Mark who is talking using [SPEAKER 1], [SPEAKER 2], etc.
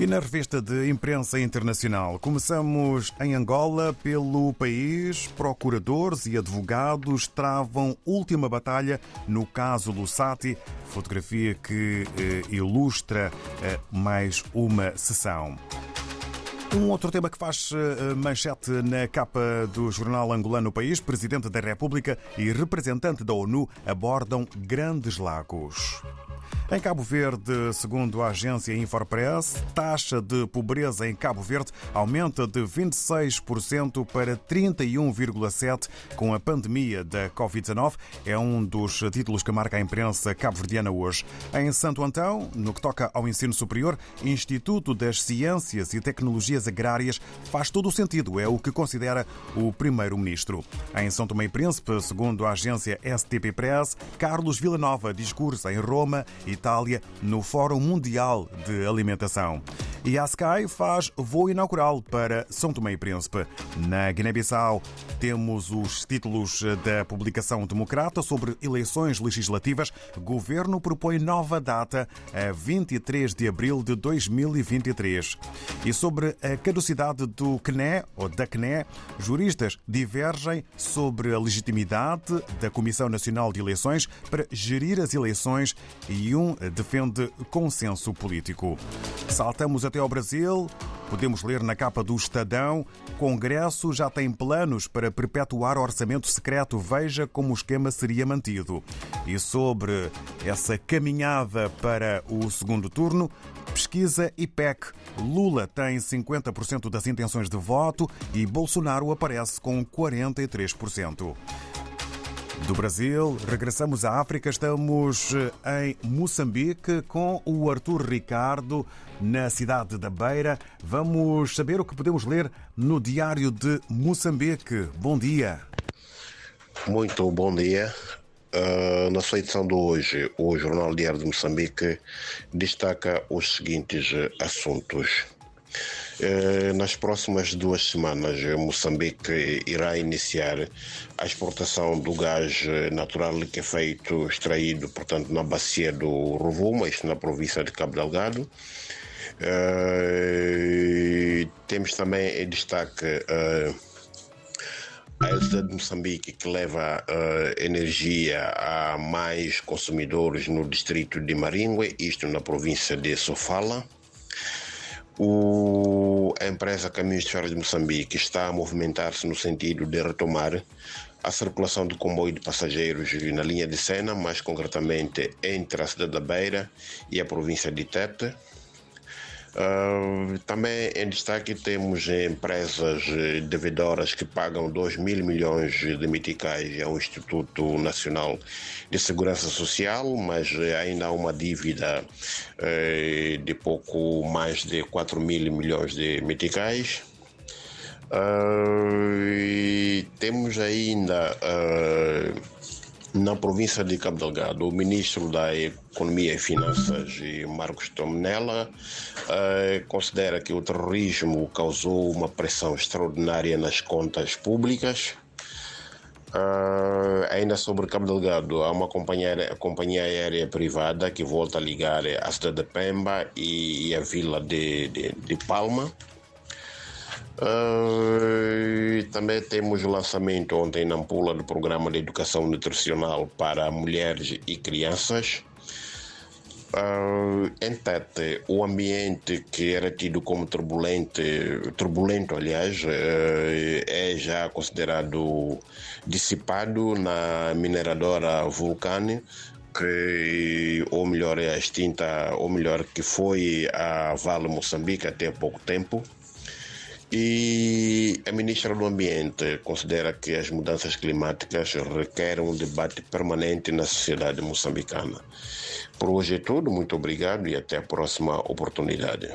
[SPEAKER 1] E na revista de imprensa internacional, começamos em Angola. Pelo país, procuradores e advogados travam última batalha no caso Lussati, fotografia que eh, ilustra eh, mais uma sessão. Um outro tema que faz eh, manchete na capa do jornal angolano País, Presidente da República e representante da ONU abordam grandes lagos. Em Cabo Verde, segundo a agência Infopress, taxa de pobreza em Cabo Verde aumenta de 26% para 31,7% com a pandemia da Covid-19. É um dos títulos que marca a imprensa cabo-verdiana hoje. Em Santo Antão, no que toca ao ensino superior, Instituto das Ciências e Tecnologias Agrárias faz todo o sentido, é o que considera o primeiro-ministro. Em São Tomé e Príncipe, segundo a agência STP Press, Carlos Villanova discursa em Roma e Itália no Fórum Mundial de Alimentação. E a Sky faz voo inaugural para São Tomé e Príncipe. Na Guiné-Bissau, temos os títulos da publicação democrata sobre eleições legislativas. Governo propõe nova data a 23 de abril de 2023. E sobre a caducidade do CNE ou da CNE, juristas divergem sobre a legitimidade da Comissão Nacional de Eleições para gerir as eleições e um defende consenso político. Saltamos até ao Brasil. Podemos ler na capa do Estadão: Congresso já tem planos para perpetuar orçamento secreto. Veja como o esquema seria mantido. E sobre essa caminhada para o segundo turno, pesquisa IPEC. Lula tem 50% das intenções de voto e Bolsonaro aparece com 43%. Do Brasil, regressamos à África. Estamos em Moçambique com o Arthur Ricardo, na cidade da Beira. Vamos saber o que podemos ler no Diário de Moçambique. Bom dia.
[SPEAKER 2] Muito bom dia. Uh, na sua edição de hoje, o Jornal Diário de Moçambique destaca os seguintes assuntos. Eh, nas próximas duas semanas, Moçambique irá iniciar a exportação do gás natural que é feito, extraído, portanto, na bacia do Rovuma, isto na província de Cabo Delgado. Temos também em destaque a Elsa de Moçambique, que leva uh, energia a mais consumidores no distrito de Maringue, isto na província de Sofala. O, a empresa Caminhos de Ferro de Moçambique está a movimentar-se no sentido de retomar a circulação do comboio de passageiros na linha de Sena, mais concretamente entre a cidade da Beira e a província de Tete. Também em destaque temos empresas devedoras que pagam 2 mil milhões de meticais ao Instituto Nacional de Segurança Social, mas ainda há uma dívida uh, de pouco mais de 4 mil milhões de meticais. Uh, temos ainda na província de Cabo Delgado, o ministro da Economia e Finanças, Marcos Tomenella, eh, considera que o terrorismo causou uma pressão extraordinária nas contas públicas. Uh, ainda sobre Cabo Delgado, há uma companhia, companhia aérea privada que volta a ligar a cidade de Pemba e, e a vila de, de, de Palma. Uh, também temos o lançamento ontem na Ampula do programa de educação nutricional para mulheres e crianças. Uh, em o ambiente que era tido como turbulente, turbulento, aliás, uh, é já considerado dissipado na mineradora Vulcane, que, ou melhor, é extinta, ou melhor, que foi a Vale Moçambique até há pouco tempo. E a ministra do Ambiente considera que as mudanças climáticas requerem um debate permanente na sociedade moçambicana. Por hoje é tudo, muito obrigado e até a próxima oportunidade.